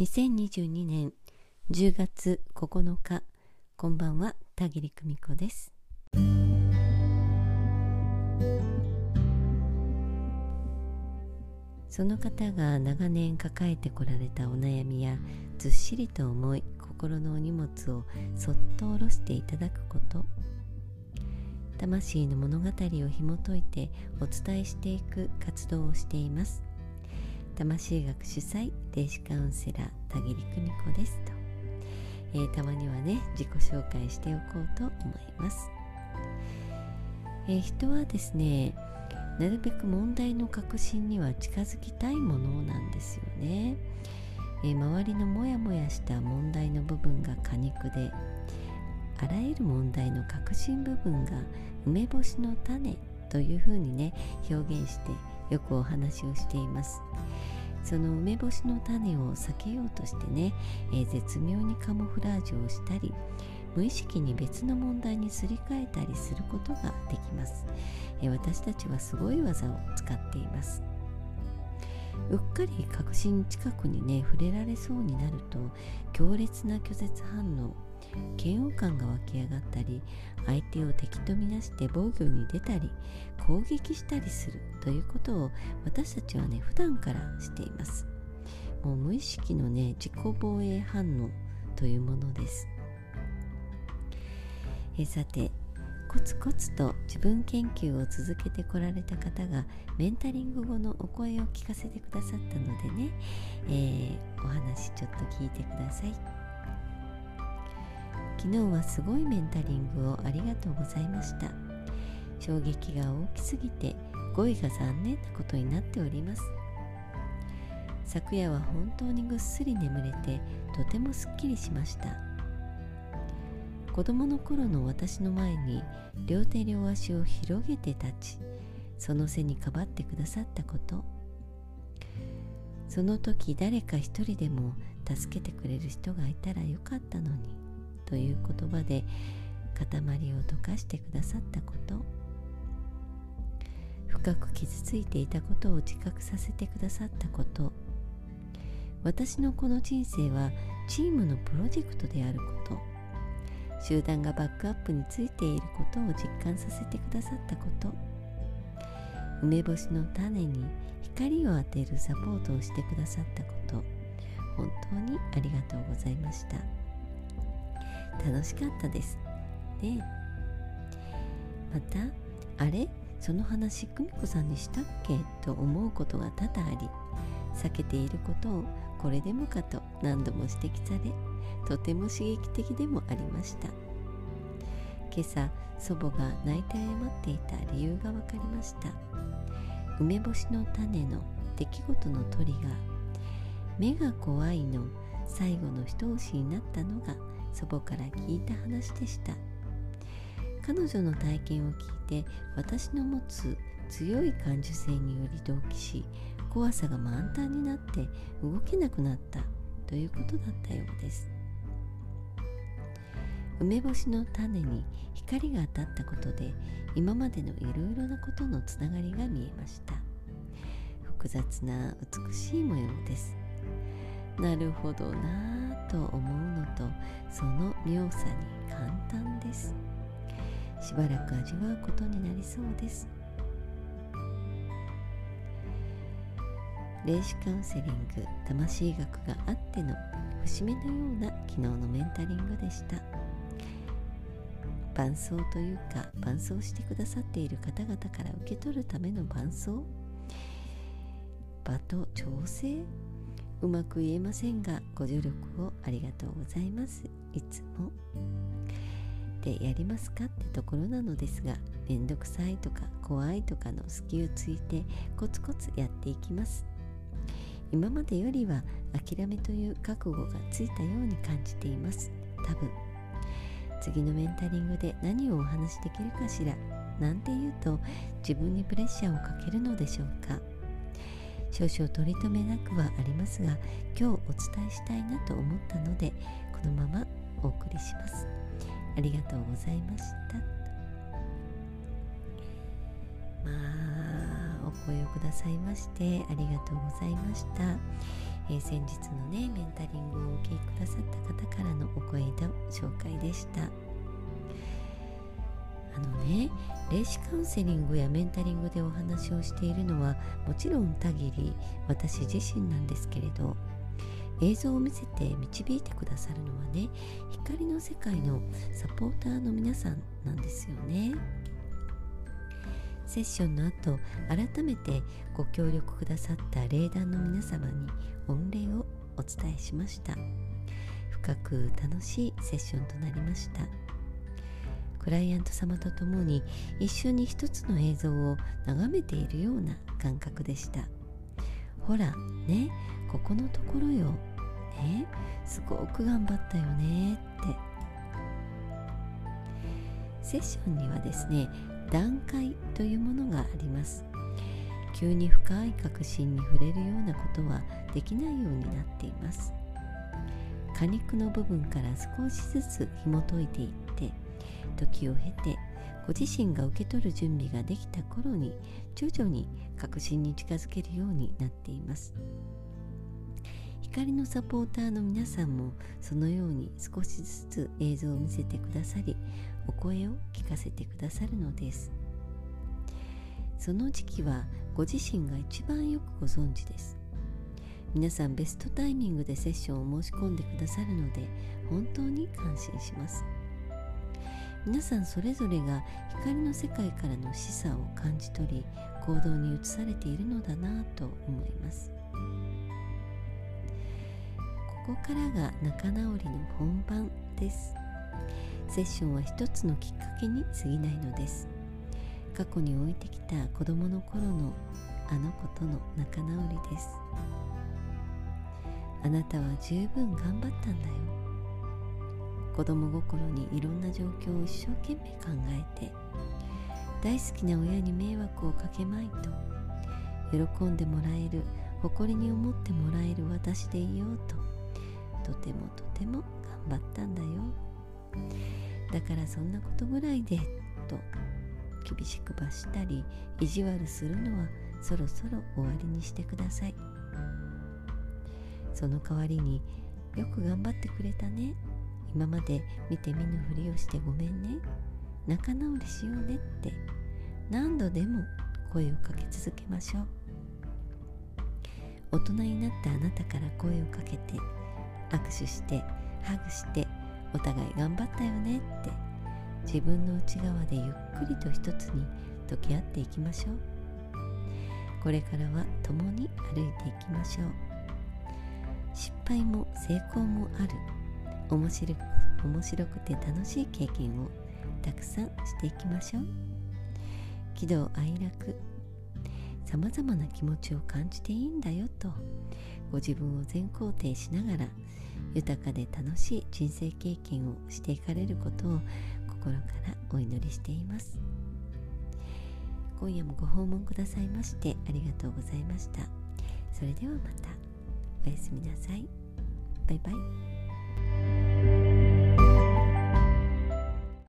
2022年10月9日こんばんは田切久美子です。その方が長年抱えてこられたお悩みやずっしりと重い心のお荷物をそっと下ろしていただくこと。魂の物語を紐解いてお伝えしていく活動をしています。魂学主催霊視カウンセラー田切久美子ですと、えー、たまにはね自己紹介しておこうと思います、えー、人はですねなるべく問題の核心には近づきたいものなんですよね、えー、周りのモヤモヤした問題の部分が果肉であらゆる問題の核心部分が梅干しの種というふうにね表現してよくお話をしています。その梅干しの種を避けようとしてね、えー、絶妙にカモフラージュをしたり無意識に別の問題にすり替えたりすることができます、えー、私たちはすごい技を使っています。うっかり確信近くにね触れられそうになると強烈な拒絶反応嫌悪感が湧き上がったり相手を敵とみなして防御に出たり攻撃したりするということを私たちはね普段からしていますもう無意識のね自己防衛反応というものですえさてコツコツと自分研究を続けてこられた方がメンタリング後のお声を聞かせてくださったのでね、えー、お話ちょっと聞いてください。昨日はすごいメンタリングをありがとうございました。衝撃が大きすぎて語彙が残念なことになっております。昨夜は本当にぐっすり眠れてとてもすっきりしました。子供の頃の私の前に両手両足を広げて立ちその背にかばってくださったこと。その時誰か一人でも助けてくれる人がいたらよかったのに。という言葉で塊を溶かしてくださったこと。深く傷ついていたことを自覚させてくださったこと。私のこの人生はチームのプロジェクトであること。集団がバックアップについていることを実感させてくださったこと。梅干しの種に光を当てるサポートをしてくださったこと。本当にありがとうございました。楽しかったです。でまたあれ？その話久美子さんにしたっけ？と思うことが多々あり避けていることをこれでもかと何度も指摘されとても刺激的でもありました。今朝祖母が泣いて謝っていた理由が分かりました。梅干しの種の出来事の鳥が目が怖いの最後の一押しになったのが祖母から聞いた話でした。彼女の体験を聞いて私の持つ強い感受性により同期し怖さが満タンになって動けなくなったということだったようです。梅干しの種に光が当たったことで今までのいろいろなことのつながりが見えました。複雑な美しい模様です。なるほどなと思うのとその妙さに簡単です。しばらく味わうことになりそうです。霊視カウンセリング魂学があっての節目のような昨日のメンタリングでした。伴奏というか伴奏してくださっている方々から受け取るための伴奏。場と調整。うまく言えませんがご助力をありがとうございます。いつも。でやりますかってところなのですがめんどくさいとか怖いとかの隙をついてコツコツやっていきます。今までよりは諦めという覚悟がついたように感じています。多分。次のメンタリングで何をお話しできるかしら。なんて言うと自分にプレッシャーをかけるのでしょうか。少々取り留めなくはありますが今日お伝えしたいなと思ったのでこのままお送りします。ありがとうございました。まあお声をくださいましてありがとうございました。えー、先日のねメンタリングをお受けくださった方からのお声の紹介でした。ね。霊視カウンセリングやメンタリングでお話をしているのはもちろん限り私自身なんですけれど映像を見せて導いてくださるのはね光の世界のサポーターの皆さんなんですよね。セッションの後改めてご協力くださった霊団の皆様に御礼をお伝えしました。深く楽しいセッションとなりました。クライアント様と共に一緒に一つの映像を眺めているような感覚でした。ほらねここのところよ。ねすごく頑張ったよねって。セッションにはですね段階というものがあります。急に深い確信に触れるようなことはできないようになっています。果肉の部分から少しずつ紐解いていって時を経てご自身が受け取る準備ができた頃に徐々に確信に近づけるようになっています。光のサポーターの皆さんもそのように少しずつ映像を見せてくださりお声を聞かせてくださるのです。その時期はご自身が一番よくご存知です。皆さんベストタイミングでセッションを申し込んでくださるので本当に感心します。皆さんそれぞれが光の世界からの示唆を感じ取り行動に移されているのだなと思います。ここからが仲直りの本番です。セッションは一つのきっかけに過ぎないのです。過去に置いてきた子供の頃のあの子との仲直りです。あなたは十分頑張ったんだよ。子供心にいろんな状況を一生懸命考えて大好きな親に迷惑をかけまいと喜んでもらえる誇りに思ってもらえる私でいようととてもとても頑張ったんだよ。だからそんなことぐらいでと厳しく罰したり意地悪するのはそろそろ終わりにしてください。その代わりによく頑張ってくれたね。今まで見て見ぬふりをしてごめんね。仲直りしようねって。何度でも声をかけ続けましょう。大人になったあなたから声をかけて握手してハグしてお互い頑張ったよねって。自分の内側でゆっくりと一つに溶け合っていきましょう。これからは共に歩いていきましょう。失敗も成功もある。面白く面白くて楽しい経験をたくさんしていきましょう。喜怒哀楽さまざまな気持ちを感じていいんだよとご自分を全肯定しながら豊かで楽しい人生経験をしていかれることを心からお祈りしています。今夜もご訪問くださいましてありがとうございました。それではまた。おやすみなさい。バイバイ。